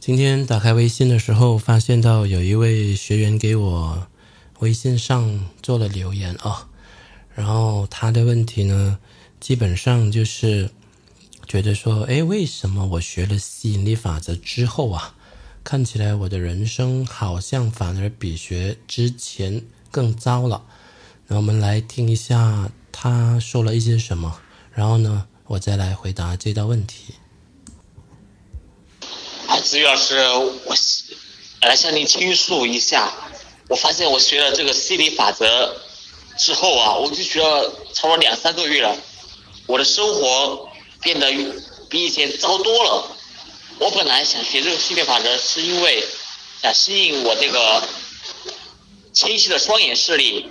今天打开微信的时候，发现到有一位学员给我微信上做了留言啊，然后他的问题呢，基本上就是觉得说，哎，为什么我学了吸引力法则之后啊，看起来我的人生好像反而比学之前更糟了？那我们来听一下他说了一些什么，然后呢，我再来回答这道问题。子宇老师，我来向您倾诉一下。我发现我学了这个心理法则之后啊，我就学了差不多两三个月了，我的生活变得比以前糟多了。我本来想学这个心理法则，是因为想吸引我这个清晰的双眼视力。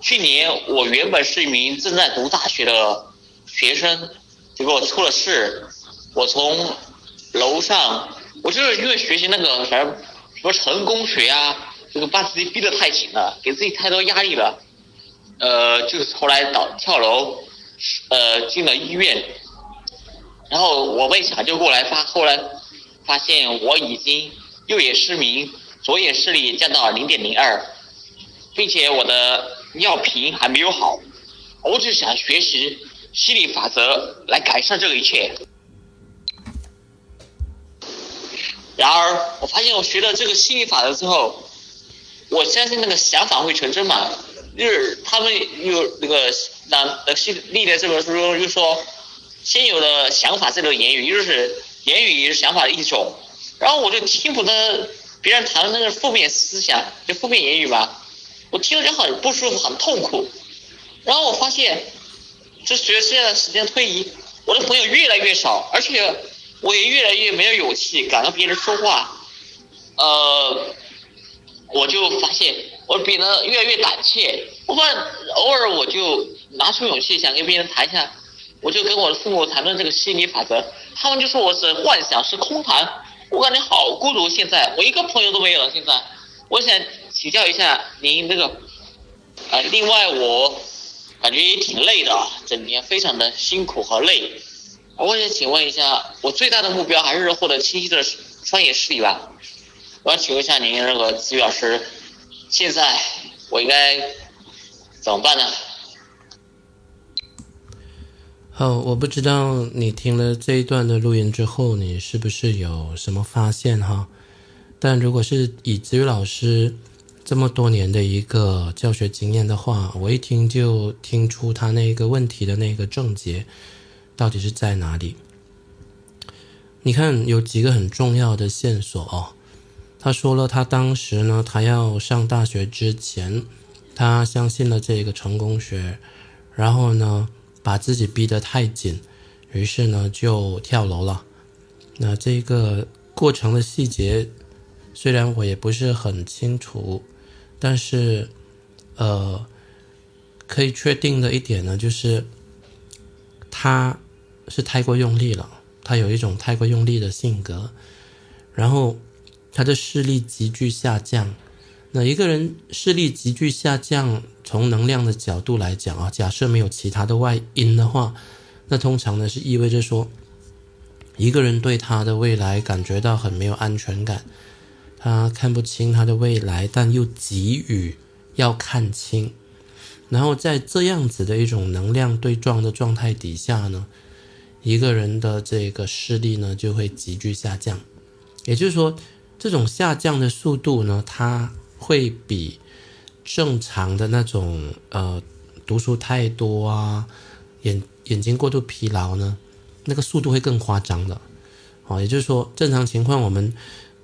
去年我原本是一名正在读大学的学生，结果出了事，我从楼上。我就是因为学习那个什么什么成功学啊，这个把自己逼得太紧了，给自己太多压力了，呃，就是后来倒跳楼，呃，进了医院，然后我被抢救过来，发后来发现我已经右眼失明，左眼视力降到零点零二，并且我的尿频还没有好，我只想学习心理法则来改善这一切。然而，我发现我学了这个心理法则之后，我相信那个想法会成真嘛。就是他们有那个那那心历的这本书中就说，先有的想法，再有言语，就是言语也是想法的一种。然后我就听不得别人谈的那个负面思想，就负面言语吧，我听了就很不舒服，很痛苦。然后我发现，就随着现在时间推移，我的朋友越来越少，而且。我也越来越没有勇气敢跟别人说话，呃，我就发现我变得越来越胆怯。我发现偶尔我就拿出勇气想跟别人谈一下，我就跟我的父母谈论这个心理法则，他们就说我是幻想，是空谈。我感觉好孤独，现在我一个朋友都没有了。现在，我想请教一下您这个，呃，另外我感觉也挺累的，整天非常的辛苦和累。我想请问一下，我最大的目标还是获得清晰的双眼视力吧？我想请问一下您，那个子宇老师，现在我应该怎么办呢？好，我不知道你听了这一段的录音之后，你是不是有什么发现哈？但如果是以子宇老师这么多年的一个教学经验的话，我一听就听出他那个问题的那个症结。到底是在哪里？你看，有几个很重要的线索哦。他说了，他当时呢，他要上大学之前，他相信了这个成功学，然后呢，把自己逼得太紧，于是呢，就跳楼了。那这个过程的细节，虽然我也不是很清楚，但是，呃，可以确定的一点呢，就是他。是太过用力了，他有一种太过用力的性格，然后他的视力急剧下降。那一个人视力急剧下降，从能量的角度来讲啊，假设没有其他的外因的话，那通常呢是意味着说，一个人对他的未来感觉到很没有安全感，他看不清他的未来，但又急于要看清。然后在这样子的一种能量对撞的状态底下呢？一个人的这个视力呢，就会急剧下降，也就是说，这种下降的速度呢，它会比正常的那种呃读书太多啊，眼眼睛过度疲劳呢，那个速度会更夸张的。哦，也就是说，正常情况我们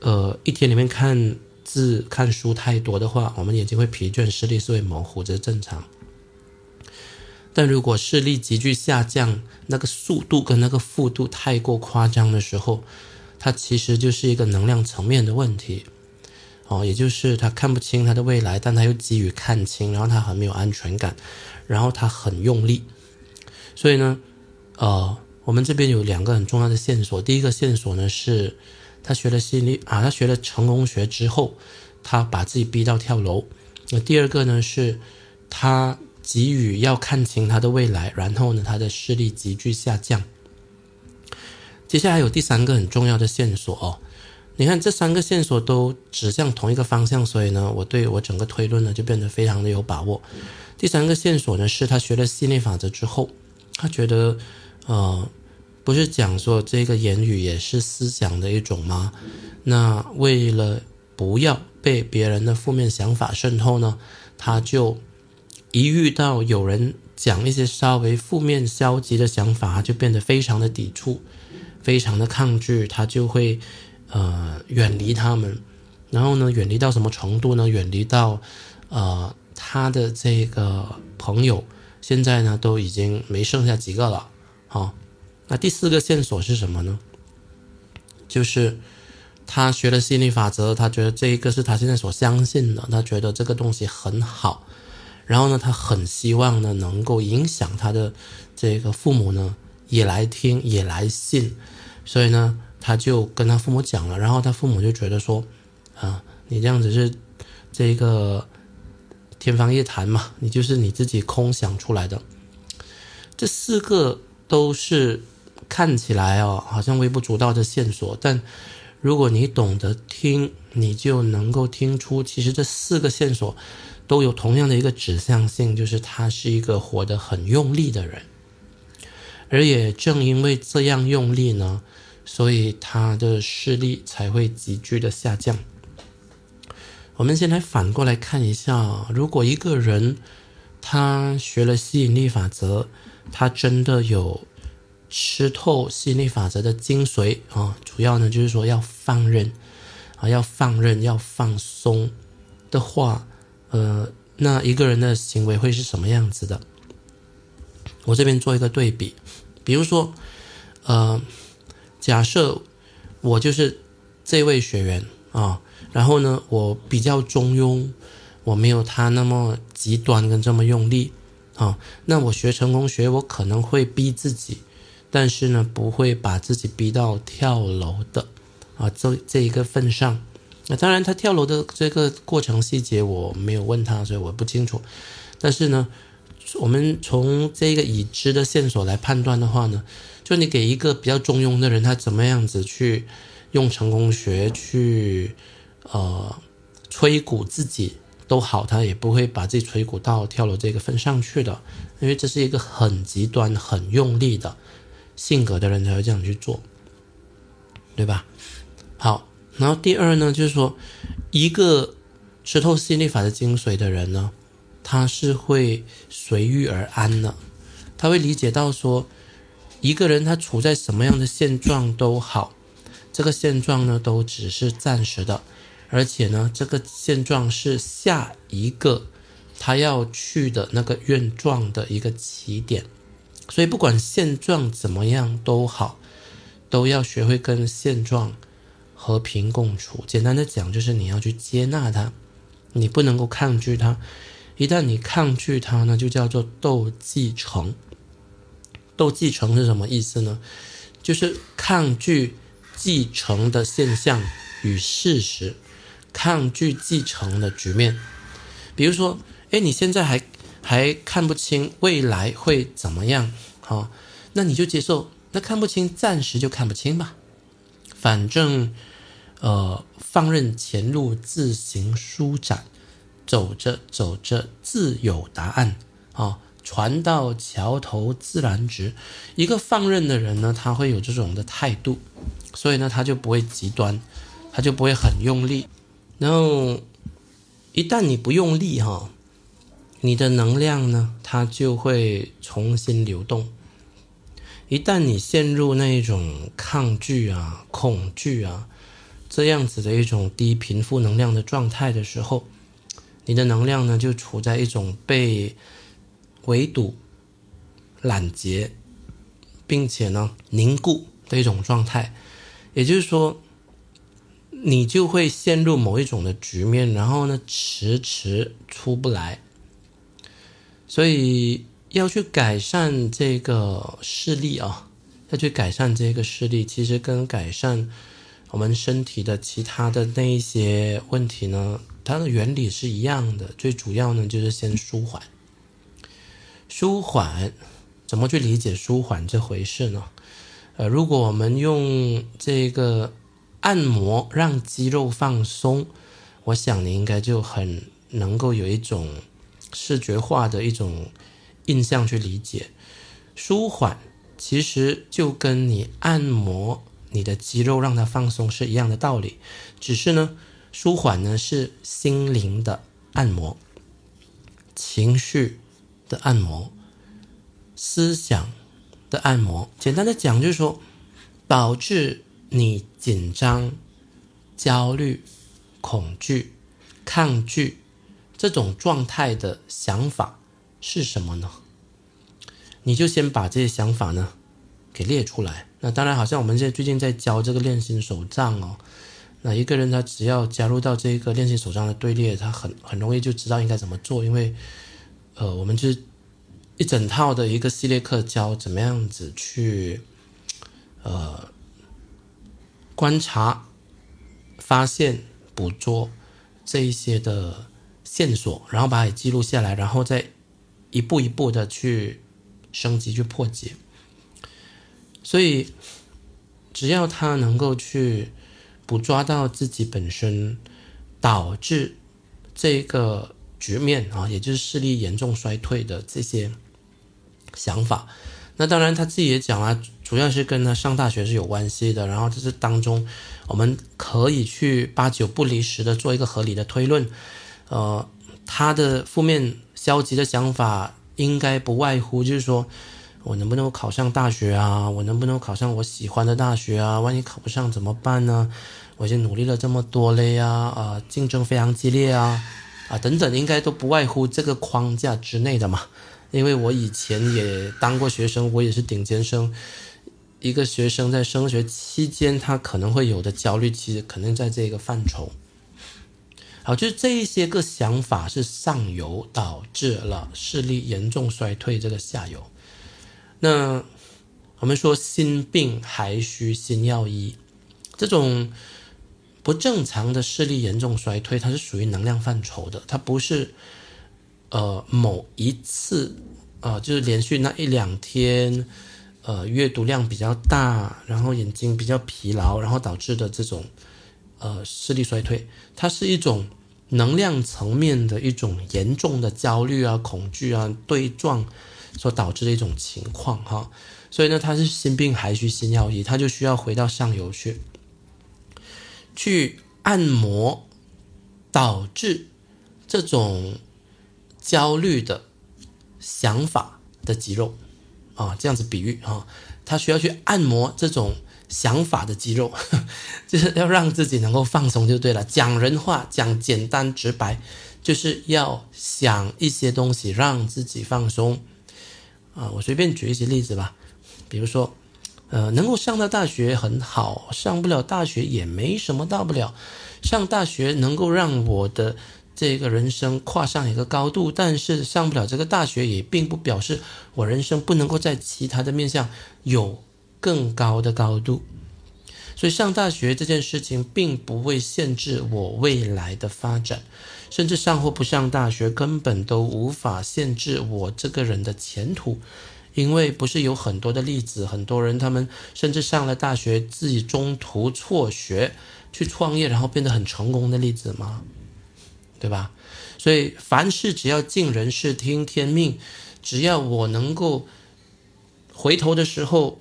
呃一天里面看字看书太多的话，我们眼睛会疲倦，视力是会模糊，这是正常。但如果视力急剧下降，那个速度跟那个幅度太过夸张的时候，它其实就是一个能量层面的问题，哦，也就是他看不清他的未来，但他又急于看清，然后他很没有安全感，然后他很用力，所以呢，呃，我们这边有两个很重要的线索，第一个线索呢是，他学了心理啊，他学了成功学之后，他把自己逼到跳楼，那第二个呢是，他。给予要看清他的未来，然后呢，他的视力急剧下降。接下来有第三个很重要的线索哦，你看这三个线索都指向同一个方向，所以呢，我对我整个推论呢就变得非常的有把握。第三个线索呢是他学了吸引力法则之后，他觉得，呃，不是讲说这个言语也是思想的一种吗？那为了不要被别人的负面想法渗透呢，他就一遇到有人讲一些稍微负面消极的想法，就变得非常的抵触，非常的抗拒，他就会。呃，远离他们，然后呢，远离到什么程度呢？远离到，呃，他的这个朋友现在呢都已经没剩下几个了。好，那第四个线索是什么呢？就是他学了心理法则，他觉得这一个是他现在所相信的，他觉得这个东西很好，然后呢，他很希望呢能够影响他的这个父母呢也来听，也来信，所以呢。他就跟他父母讲了，然后他父母就觉得说，啊，你这样子是这个天方夜谭嘛，你就是你自己空想出来的。这四个都是看起来哦，好像微不足道的线索，但如果你懂得听，你就能够听出，其实这四个线索都有同样的一个指向性，就是他是一个活得很用力的人，而也正因为这样用力呢。所以他的视力才会急剧的下降。我们先来反过来看一下，如果一个人他学了吸引力法则，他真的有吃透吸引力法则的精髓啊，主要呢就是说要放任啊，要放任，要放松的话，呃，那一个人的行为会是什么样子的？我这边做一个对比，比如说，呃。假设我就是这位学员啊，然后呢，我比较中庸，我没有他那么极端跟这么用力啊。那我学成功学，我可能会逼自己，但是呢，不会把自己逼到跳楼的啊。这这一个份上，那当然他跳楼的这个过程细节我没有问他，所以我不清楚。但是呢，我们从这个已知的线索来判断的话呢。就你给一个比较中庸的人，他怎么样子去用成功学去呃吹鼓自己都好，他也不会把自己吹鼓到跳楼这个份上去的，因为这是一个很极端、很用力的性格的人才会这样去做，对吧？好，然后第二呢，就是说一个吃透吸引力法的精髓的人呢，他是会随遇而安的，他会理解到说。一个人他处在什么样的现状都好，这个现状呢都只是暂时的，而且呢这个现状是下一个他要去的那个愿状的一个起点，所以不管现状怎么样都好，都要学会跟现状和平共处。简单的讲就是你要去接纳它，你不能够抗拒它，一旦你抗拒它呢，就叫做斗继承。斗继承是什么意思呢？就是抗拒继承的现象与事实，抗拒继承的局面。比如说，哎，你现在还还看不清未来会怎么样，好，那你就接受，那看不清，暂时就看不清吧。反正，呃，放任前路自行舒展，走着走着自有答案，啊。船到桥头自然直，一个放任的人呢，他会有这种的态度，所以呢，他就不会极端，他就不会很用力。然后，一旦你不用力哈，你的能量呢，它就会重新流动。一旦你陷入那一种抗拒啊、恐惧啊这样子的一种低频负能量的状态的时候，你的能量呢，就处在一种被。围堵、拦截，并且呢凝固的一种状态，也就是说，你就会陷入某一种的局面，然后呢迟迟出不来。所以要去改善这个视力啊，要去改善这个视力，其实跟改善我们身体的其他的那一些问题呢，它的原理是一样的。最主要呢就是先舒缓。舒缓，怎么去理解舒缓这回事呢？呃，如果我们用这个按摩让肌肉放松，我想你应该就很能够有一种视觉化的一种印象去理解。舒缓其实就跟你按摩你的肌肉让它放松是一样的道理，只是呢，舒缓呢是心灵的按摩，情绪的按摩，思想的按摩。简单的讲就是说，导致。你紧张、焦虑、恐惧、抗拒这种状态的想法是什么呢？你就先把这些想法呢给列出来。那当然，好像我们现在最近在教这个练心手账哦。那一个人他只要加入到这个练心手账的队列，他很很容易就知道应该怎么做。因为呃，我们就是一整套的一个系列课教怎么样子去呃。观察、发现、捕捉这一些的线索，然后把它记录下来，然后再一步一步的去升级、去破解。所以，只要他能够去捕捉到自己本身导致这个局面啊，也就是视力严重衰退的这些想法。那当然，他自己也讲了，主要是跟他上大学是有关系的。然后这是当中，我们可以去八九不离十的做一个合理的推论。呃，他的负面消极的想法应该不外乎就是说，我能不能考上大学啊？我能不能考上我喜欢的大学啊？万一考不上怎么办呢？我已经努力了这么多了呀，啊，竞争非常激烈啊，啊，等等，应该都不外乎这个框架之内的嘛。因为我以前也当过学生，我也是顶尖生。一个学生在升学期间，他可能会有的焦虑，其实可能在这个范畴。好，就是这一些个想法是上游导致了视力严重衰退，这个下游。那我们说心病还需心药医，这种不正常的视力严重衰退，它是属于能量范畴的，它不是。呃，某一次，呃，就是连续那一两天，呃，阅读量比较大，然后眼睛比较疲劳，然后导致的这种，呃，视力衰退，它是一种能量层面的一种严重的焦虑啊、恐惧啊对撞所导致的一种情况哈。所以呢，它是心病还需心药医，它就需要回到上游去，去按摩导致这种。焦虑的想法的肌肉啊，这样子比喻啊，他需要去按摩这种想法的肌肉，就是要让自己能够放松就对了。讲人话，讲简单直白，就是要想一些东西让自己放松啊。我随便举一些例子吧，比如说，呃，能够上到大学很好，上不了大学也没什么大不了，上大学能够让我的。这个人生跨上一个高度，但是上不了这个大学，也并不表示我人生不能够在其他的面向有更高的高度。所以上大学这件事情并不会限制我未来的发展，甚至上或不上大学根本都无法限制我这个人的前途，因为不是有很多的例子，很多人他们甚至上了大学自己中途辍学去创业，然后变得很成功的例子吗？对吧？所以凡事只要尽人事听天命，只要我能够回头的时候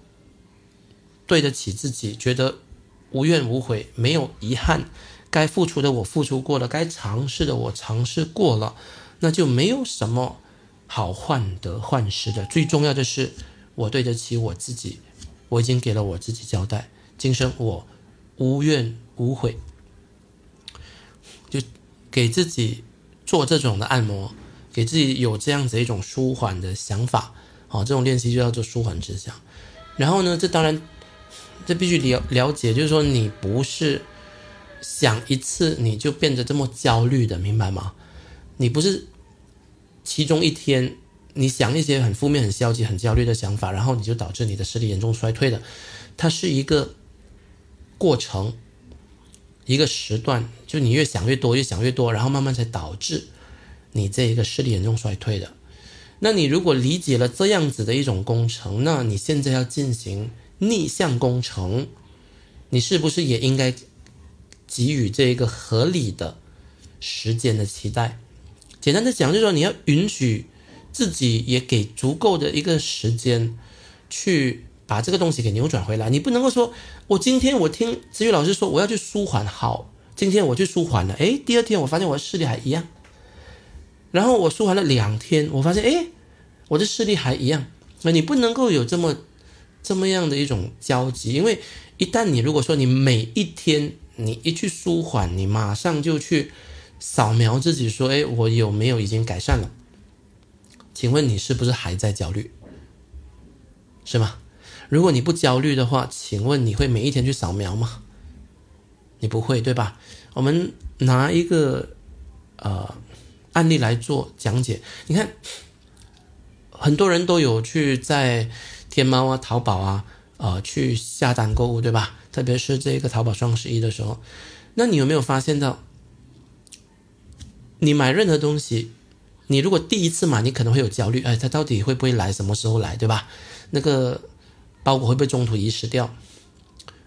对得起自己，觉得无怨无悔，没有遗憾，该付出的我付出过了，该尝试的我尝试过了，那就没有什么好患得患失的。最重要的是，我对得起我自己，我已经给了我自己交代，今生我无怨无悔。就给自己做这种的按摩，给自己有这样子一种舒缓的想法，好，这种练习就叫做舒缓之想。然后呢，这当然，这必须了了解，就是说你不是想一次你就变得这么焦虑的，明白吗？你不是其中一天你想一些很负面、很消极、很焦虑的想法，然后你就导致你的视力严重衰退的，它是一个过程。一个时段，就你越想越多，越想越多，然后慢慢才导致你这一个视力严重衰退的。那你如果理解了这样子的一种工程，那你现在要进行逆向工程，你是不是也应该给予这一个合理的时间的期待。简单的讲，就是说你要允许自己也给足够的一个时间，去把这个东西给扭转回来。你不能够说，我今天我听子宇老师说我要去舒缓，好，今天我去舒缓了，诶，第二天我发现我的视力还一样，然后我舒缓了两天，我发现，诶，我的视力还一样。那你不能够有这么这么样的一种交集，因为一旦你如果说你每一天你一去舒缓，你马上就去。扫描自己说：“哎，我有没有已经改善了？请问你是不是还在焦虑？是吗？如果你不焦虑的话，请问你会每一天去扫描吗？你不会，对吧？我们拿一个呃案例来做讲解。你看，很多人都有去在天猫啊、淘宝啊，呃，去下单购物，对吧？特别是这个淘宝双十一的时候，那你有没有发现到？”你买任何东西，你如果第一次买，你可能会有焦虑，哎，它到底会不会来，什么时候来，对吧？那个包裹会不会中途遗失掉？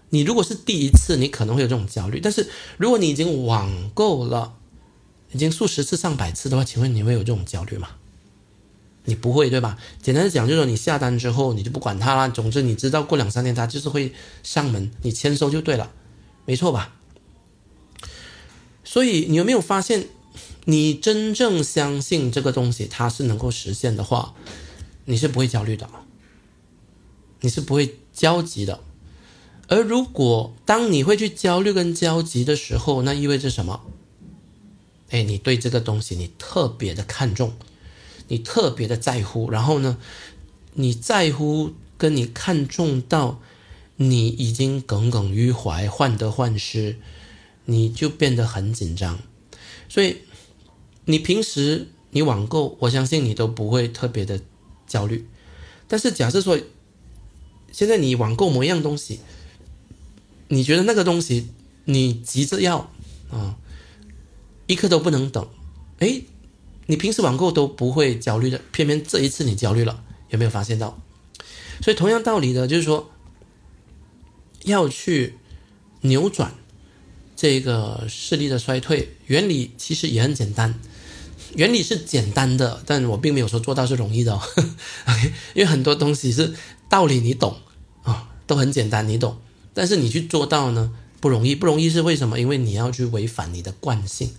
你如果是第一次，你可能会有这种焦虑。但是如果你已经网购了，已经数十次、上百次的话，请问你会有这种焦虑吗？你不会，对吧？简单的讲，就是说你下单之后，你就不管它了。总之，你知道过两三天它就是会上门，你签收就对了，没错吧？所以你有没有发现？你真正相信这个东西它是能够实现的话，你是不会焦虑的，你是不会焦急的。而如果当你会去焦虑跟焦急的时候，那意味着什么？哎，你对这个东西你特别的看重，你特别的在乎，然后呢，你在乎跟你看重到你已经耿耿于怀、患得患失，你就变得很紧张，所以。你平时你网购，我相信你都不会特别的焦虑。但是假设说，现在你网购某一样东西，你觉得那个东西你急着要啊，一刻都不能等。哎，你平时网购都不会焦虑的，偏偏这一次你焦虑了，有没有发现到？所以同样道理的，就是说要去扭转这个视力的衰退，原理其实也很简单。原理是简单的，但我并没有说做到是容易的哦。因为很多东西是道理你懂啊，都很简单你懂，但是你去做到呢不容易，不容易是为什么？因为你要去违反你的惯性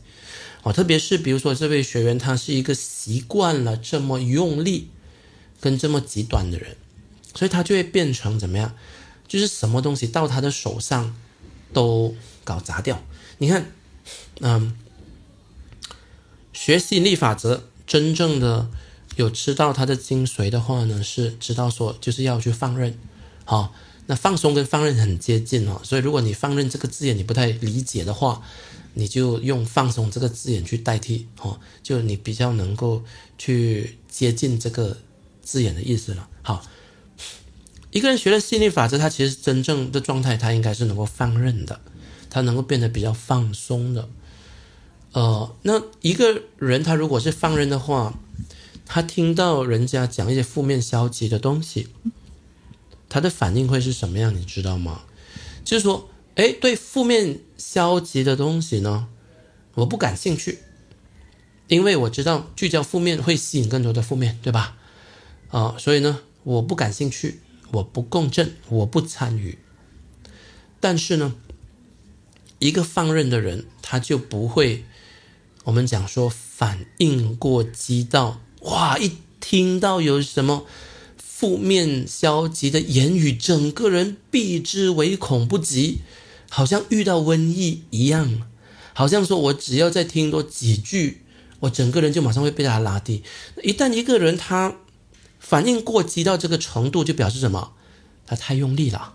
哦，特别是比如说这位学员他是一个习惯了这么用力跟这么极端的人，所以他就会变成怎么样？就是什么东西到他的手上都搞砸掉。你看，嗯。学习力法则，真正的有知道它的精髓的话呢，是知道说就是要去放任，好，那放松跟放任很接近哦，所以如果你放任这个字眼你不太理解的话，你就用放松这个字眼去代替，哦，就你比较能够去接近这个字眼的意思了。好，一个人学了吸引力法则，他其实真正的状态，他应该是能够放任的，他能够变得比较放松的。呃，那一个人他如果是放任的话，他听到人家讲一些负面消极的东西，他的反应会是什么样？你知道吗？就是说，哎，对负面消极的东西呢，我不感兴趣，因为我知道聚焦负面会吸引更多的负面，对吧？啊，所以呢，我不感兴趣，我不共振，我不参与。但是呢，一个放任的人，他就不会。我们讲说反应过激到哇，一听到有什么负面消极的言语，整个人避之唯恐不及，好像遇到瘟疫一样，好像说我只要再听多几句，我整个人就马上会被他拉低。一旦一个人他反应过激到这个程度，就表示什么？他太用力了，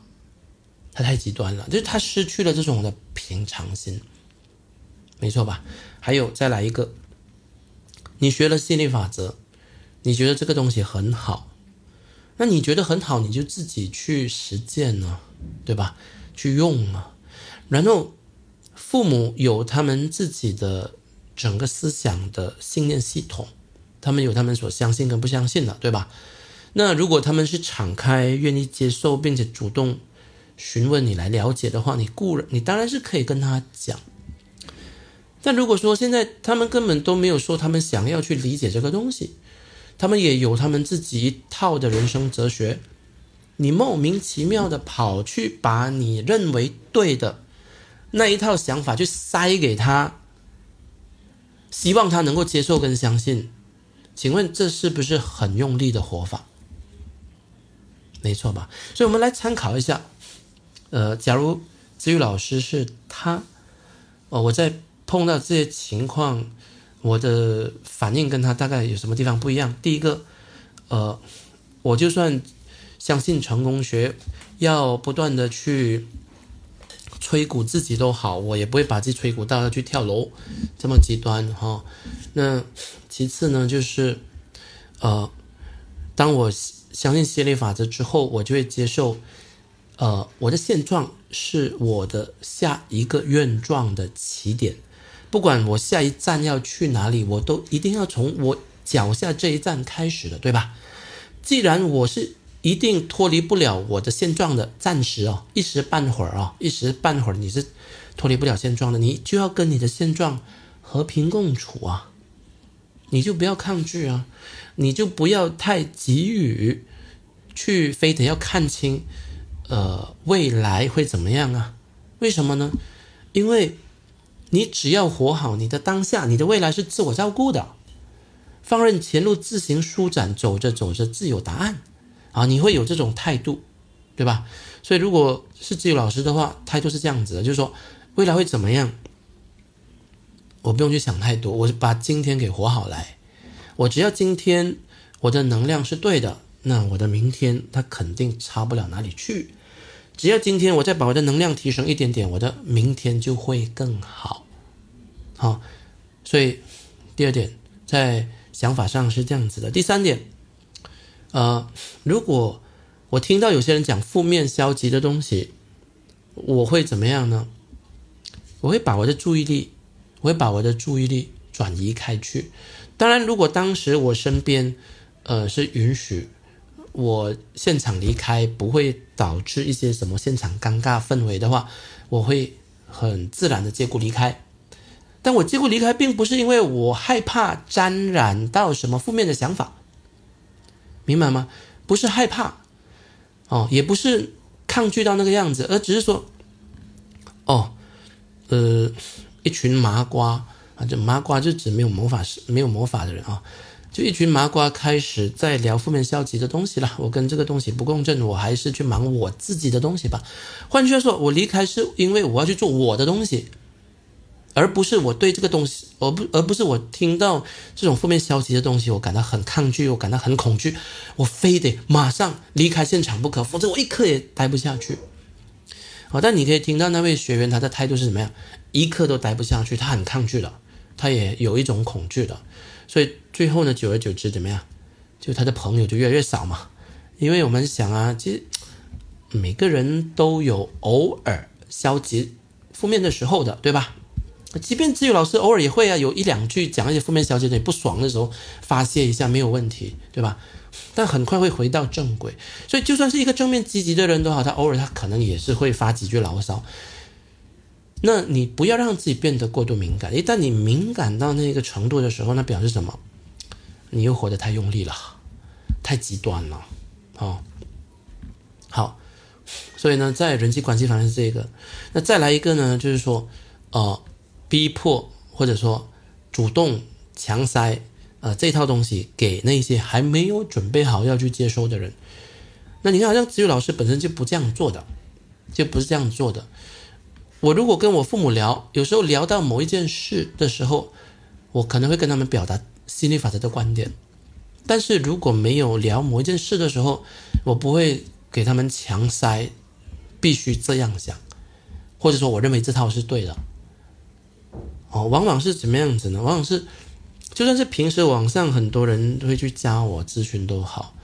他太极端了，就是他失去了这种的平常心。没错吧？还有再来一个，你学了吸引力法则，你觉得这个东西很好，那你觉得很好，你就自己去实践呢，对吧？去用啊。然后父母有他们自己的整个思想的信念系统，他们有他们所相信跟不相信的，对吧？那如果他们是敞开、愿意接受并且主动询问你来了解的话，你固然你当然是可以跟他讲。但如果说现在他们根本都没有说他们想要去理解这个东西，他们也有他们自己一套的人生哲学，你莫名其妙的跑去把你认为对的那一套想法去塞给他，希望他能够接受跟相信，请问这是不是很用力的活法？没错吧？所以我们来参考一下，呃，假如子宇老师是他，哦，我在碰到这些情况。我的反应跟他大概有什么地方不一样？第一个，呃，我就算相信成功学，要不断的去吹鼓自己都好，我也不会把自己吹鼓到要去跳楼这么极端哈。那其次呢，就是呃，当我相信吸引力法则之后，我就会接受，呃，我的现状是我的下一个愿状的起点。不管我下一站要去哪里，我都一定要从我脚下这一站开始的，对吧？既然我是一定脱离不了我的现状的，暂时哦，一时半会儿哦，一时半会儿你是脱离不了现状的，你就要跟你的现状和平共处啊！你就不要抗拒啊，你就不要太急于去非得要看清，呃，未来会怎么样啊？为什么呢？因为。你只要活好你的当下，你的未来是自我照顾的，放任前路自行舒展，走着走着自有答案，啊，你会有这种态度，对吧？所以如果是自由老师的话，态度是这样子的，就是说未来会怎么样，我不用去想太多，我把今天给活好来，我只要今天我的能量是对的，那我的明天它肯定差不了哪里去。只要今天我再把我的能量提升一点点，我的明天就会更好。好，所以第二点在想法上是这样子的。第三点，呃，如果我听到有些人讲负面消极的东西，我会怎么样呢？我会把我的注意力，我会把我的注意力转移开去。当然，如果当时我身边，呃，是允许。我现场离开不会导致一些什么现场尴尬氛围的话，我会很自然的借故离开。但我借故离开，并不是因为我害怕沾染到什么负面的想法，明白吗？不是害怕，哦，也不是抗拒到那个样子，而只是说，哦，呃，一群麻瓜啊，这麻瓜就指没有魔法师、没有魔法的人啊。就一群麻瓜开始在聊负面消极的东西了，我跟这个东西不共振，我还是去忙我自己的东西吧。换句话说，我离开是因为我要去做我的东西，而不是我对这个东西，而不而不是我听到这种负面消极的东西，我感到很抗拒，我感到很恐惧，我非得马上离开现场不可，否则我一刻也待不下去。好，但你可以听到那位学员他的态度是怎么样，一刻都待不下去，他很抗拒的，他也有一种恐惧的。所以最后呢，久而久之怎么样？就他的朋友就越来越少嘛。因为我们想啊，其实每个人都有偶尔消极、负面的时候的，对吧？即便自由老师偶尔也会啊，有一两句讲一些负面消息的不爽的时候发泄一下没有问题，对吧？但很快会回到正轨。所以就算是一个正面积极的人都好，他偶尔他可能也是会发几句牢骚。那你不要让自己变得过度敏感，一旦你敏感到那个程度的时候，那表示什么？你又活得太用力了，太极端了，哦，好，所以呢，在人际关系方面是这个，那再来一个呢，就是说，呃，逼迫或者说主动强塞，呃，这套东西给那些还没有准备好要去接收的人，那你看，好像子宇老师本身就不这样做的，就不是这样做的。我如果跟我父母聊，有时候聊到某一件事的时候，我可能会跟他们表达心理法则的观点。但是如果没有聊某一件事的时候，我不会给他们强塞必须这样想，或者说我认为这套是对的。哦，往往是怎么样子呢？往往是就算是平时网上很多人会去加我咨询都好。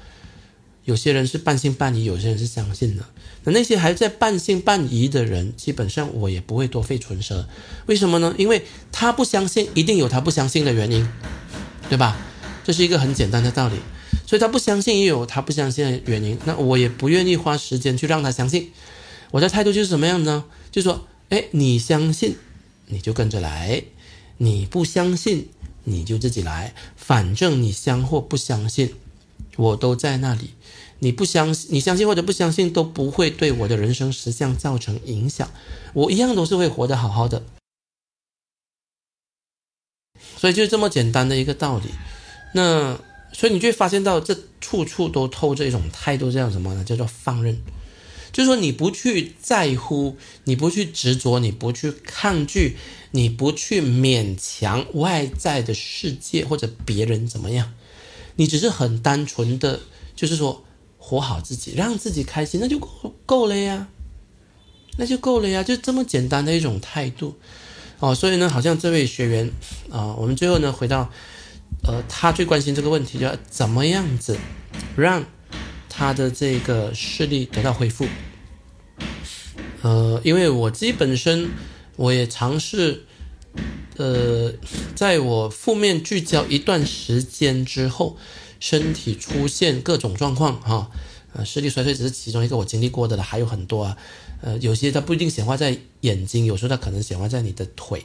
有些人是半信半疑，有些人是相信的。那那些还在半信半疑的人，基本上我也不会多费唇舌。为什么呢？因为他不相信，一定有他不相信的原因，对吧？这是一个很简单的道理。所以他不相信，也有他不相信的原因。那我也不愿意花时间去让他相信。我的态度就是什么样呢？就说，哎，你相信你就跟着来，你不相信你就自己来，反正你相或不相信，我都在那里。你不相信，你相信或者不相信都不会对我的人生实相造成影响，我一样都是会活得好好的。所以就这么简单的一个道理。那所以你就会发现到，这处处都透着一种态度，叫什么呢？叫做放任。就是说，你不去在乎，你不去执着，你不去抗拒，你不去勉强外在的世界或者别人怎么样，你只是很单纯的，就是说。活好自己，让自己开心，那就够够了呀，那就够了呀，就这么简单的一种态度哦。所以呢，好像这位学员啊，我们最后呢回到，呃，他最关心这个问题，就要怎么样子让他的这个视力得到恢复。呃，因为我自己本身我也尝试，呃，在我负面聚焦一段时间之后。身体出现各种状况，哈，呃，视力衰退只是其中一个我经历过的了，还有很多啊，呃，有些它不一定显化在眼睛，有时候它可能显化在你的腿，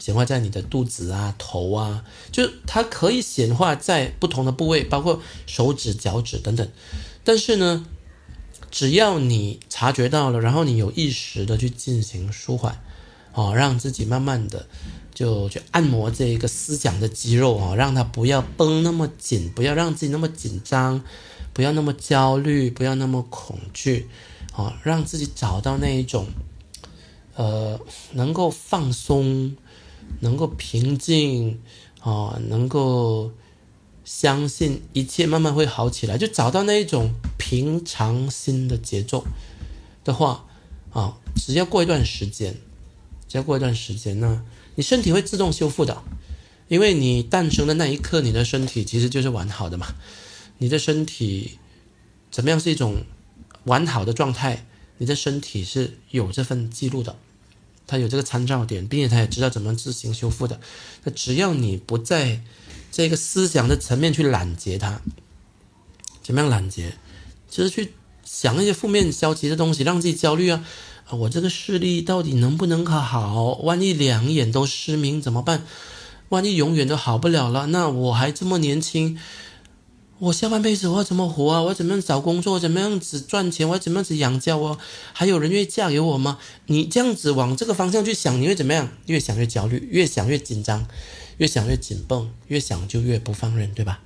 显化在你的肚子啊、头啊，就它可以显化在不同的部位，包括手指、脚趾等等。但是呢，只要你察觉到了，然后你有意识的去进行舒缓，哦，让自己慢慢的。就去按摩这一个思想的肌肉啊，让它不要绷那么紧，不要让自己那么紧张，不要那么焦虑，不要那么恐惧，啊，让自己找到那一种，呃，能够放松，能够平静，啊，能够相信一切慢慢会好起来，就找到那一种平常心的节奏的话，啊，只要过一段时间，只要过一段时间呢。你身体会自动修复的，因为你诞生的那一刻，你的身体其实就是完好的嘛。你的身体怎么样是一种完好的状态？你的身体是有这份记录的，它有这个参照点，并且它也知道怎么自行修复的。那只要你不在这个思想的层面去拦截它，怎么样拦截？就是去想那些负面消极的东西，让自己焦虑啊。我这个视力到底能不能好？万一两眼都失明怎么办？万一永远都好不了了，那我还这么年轻，我下半辈子我要怎么活啊？我要怎么样找工作？怎么样子赚钱？我要怎么样子养家？我还有人愿意嫁给我吗？你这样子往这个方向去想，你会怎么样？越想越焦虑，越想越紧张，越想越紧绷，越想就越不放任，对吧？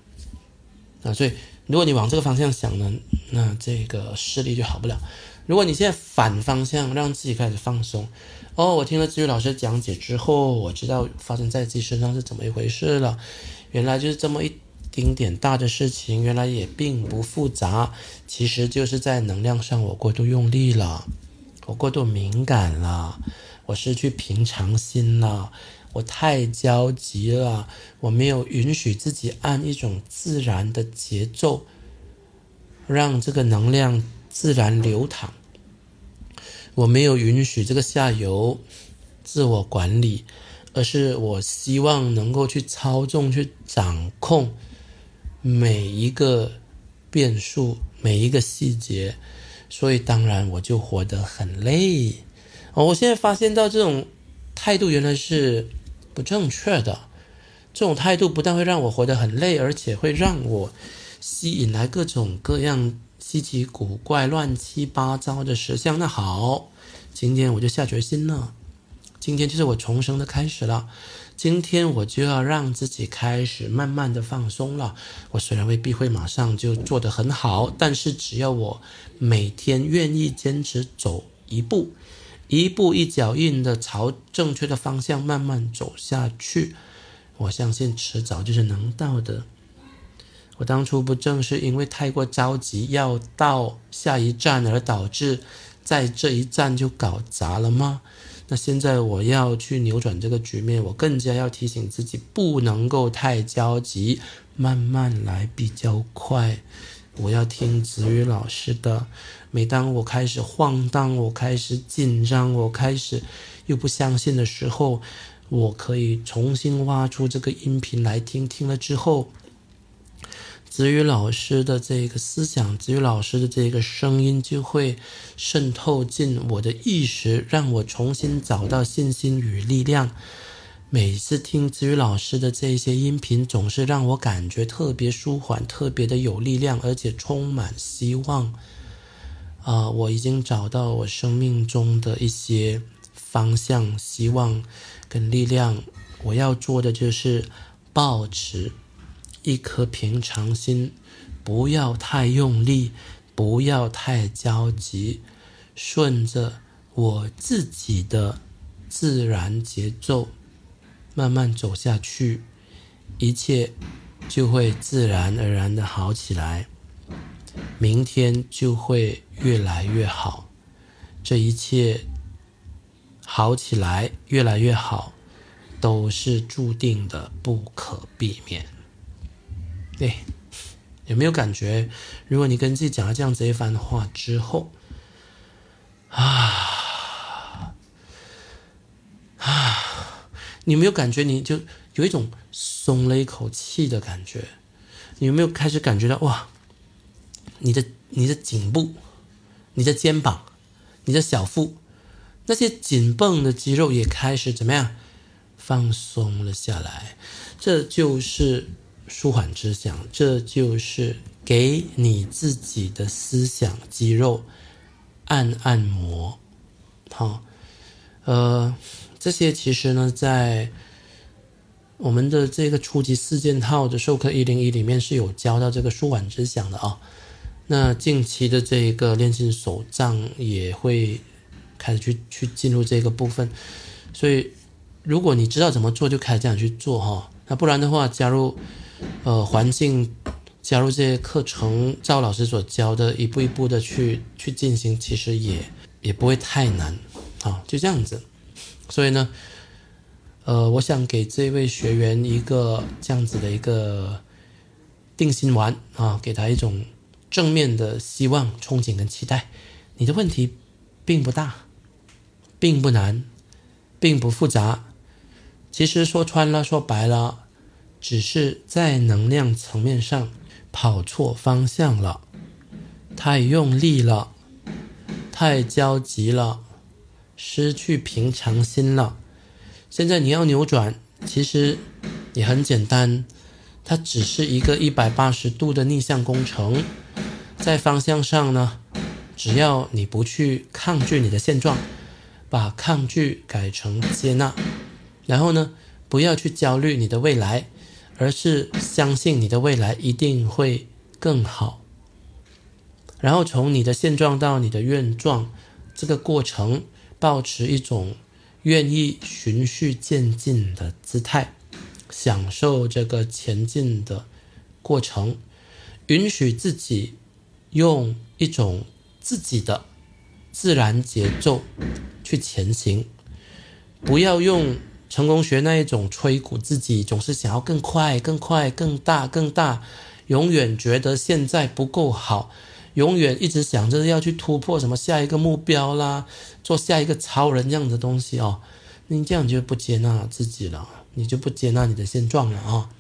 啊，所以如果你往这个方向想呢，那这个视力就好不了。如果你现在反方向让自己开始放松，哦，我听了志宇老师讲解之后，我知道发生在自己身上是怎么一回事了。原来就是这么一丁点大的事情，原来也并不复杂，其实就是在能量上我过度用力了，我过度敏感了，我失去平常心了，我太焦急了，我没有允许自己按一种自然的节奏，让这个能量。自然流淌，我没有允许这个下游自我管理，而是我希望能够去操纵、去掌控每一个变数、每一个细节，所以当然我就活得很累。哦，我现在发现到这种态度原来是不正确的，这种态度不但会让我活得很累，而且会让我吸引来各种各样。稀奇古怪、乱七八糟的石像，那好，今天我就下决心了。今天就是我重生的开始了。今天我就要让自己开始慢慢的放松了。我虽然未必会马上就做得很好，但是只要我每天愿意坚持走一步，一步一脚印的朝正确的方向慢慢走下去，我相信迟早就是能到的。我当初不正是因为太过着急要到下一站而导致在这一站就搞砸了吗？那现在我要去扭转这个局面，我更加要提醒自己不能够太焦急，慢慢来比较快。我要听子宇老师的。每当我开始晃荡，我开始紧张，我开始又不相信的时候，我可以重新挖出这个音频来听，听了之后。子宇老师的这个思想，子宇老师的这个声音就会渗透进我的意识，让我重新找到信心与力量。每次听子宇老师的这些音频，总是让我感觉特别舒缓，特别的有力量，而且充满希望。啊，我已经找到我生命中的一些方向、希望跟力量。我要做的就是保持。一颗平常心，不要太用力，不要太焦急，顺着我自己的自然节奏，慢慢走下去，一切就会自然而然的好起来。明天就会越来越好，这一切好起来，越来越好，都是注定的，不可避免。对，有没有感觉？如果你跟自己讲了这样子一番话之后，啊啊，你有没有感觉？你就有一种松了一口气的感觉？你有没有开始感觉到哇？你的你的颈部、你的肩膀、你的小腹那些紧绷的肌肉也开始怎么样放松了下来？这就是。舒缓之想，这就是给你自己的思想肌肉按按摩。好，呃，这些其实呢，在我们的这个初级四件套的授课一零一里面是有教到这个舒缓之想的啊。那近期的这一个练习手账也会开始去去进入这个部分，所以如果你知道怎么做，就开始这样去做哈。那不然的话，加入。呃，环境加入这些课程，赵老师所教的，一步一步的去去进行，其实也也不会太难，啊，就这样子。所以呢，呃，我想给这位学员一个这样子的一个定心丸啊，给他一种正面的希望、憧憬跟期待。你的问题并不大，并不难，并不复杂。其实说穿了，说白了。只是在能量层面上跑错方向了，太用力了，太焦急了，失去平常心了。现在你要扭转，其实也很简单，它只是一个一百八十度的逆向工程。在方向上呢，只要你不去抗拒你的现状，把抗拒改成接纳，然后呢，不要去焦虑你的未来。而是相信你的未来一定会更好，然后从你的现状到你的愿状这个过程，保持一种愿意循序渐进的姿态，享受这个前进的过程，允许自己用一种自己的自然节奏去前行，不要用。成功学那一种吹鼓自己，总是想要更快、更快、更大、更大，永远觉得现在不够好，永远一直想着要去突破什么下一个目标啦，做下一个超人这样的东西哦。你这样就不接纳自己了，你就不接纳你的现状了啊。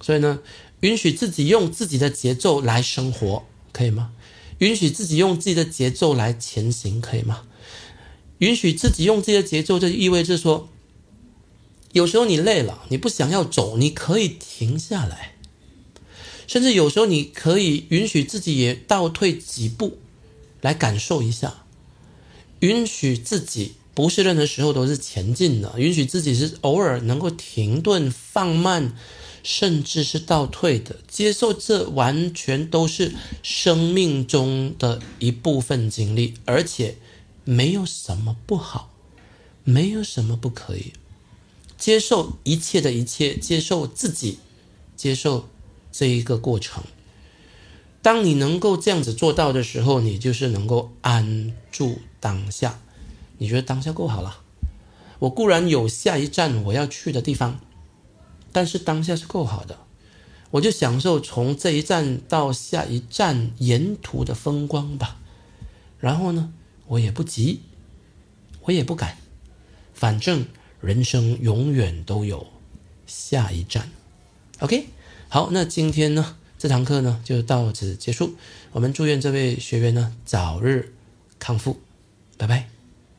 所以呢，允许自己用自己的节奏来生活，可以吗？允许自己用自己的节奏来前行，可以吗？允许自己用自己的节奏，就意味着说。有时候你累了，你不想要走，你可以停下来，甚至有时候你可以允许自己也倒退几步，来感受一下，允许自己不是任何时候都是前进的，允许自己是偶尔能够停顿、放慢，甚至是倒退的，接受这完全都是生命中的一部分经历，而且没有什么不好，没有什么不可以。接受一切的一切，接受自己，接受这一个过程。当你能够这样子做到的时候，你就是能够安住当下。你觉得当下够好了？我固然有下一站我要去的地方，但是当下是够好的。我就享受从这一站到下一站沿途的风光吧。然后呢，我也不急，我也不赶，反正。人生永远都有下一站，OK，好，那今天呢这堂课呢就到此结束。我们祝愿这位学员呢早日康复，拜拜。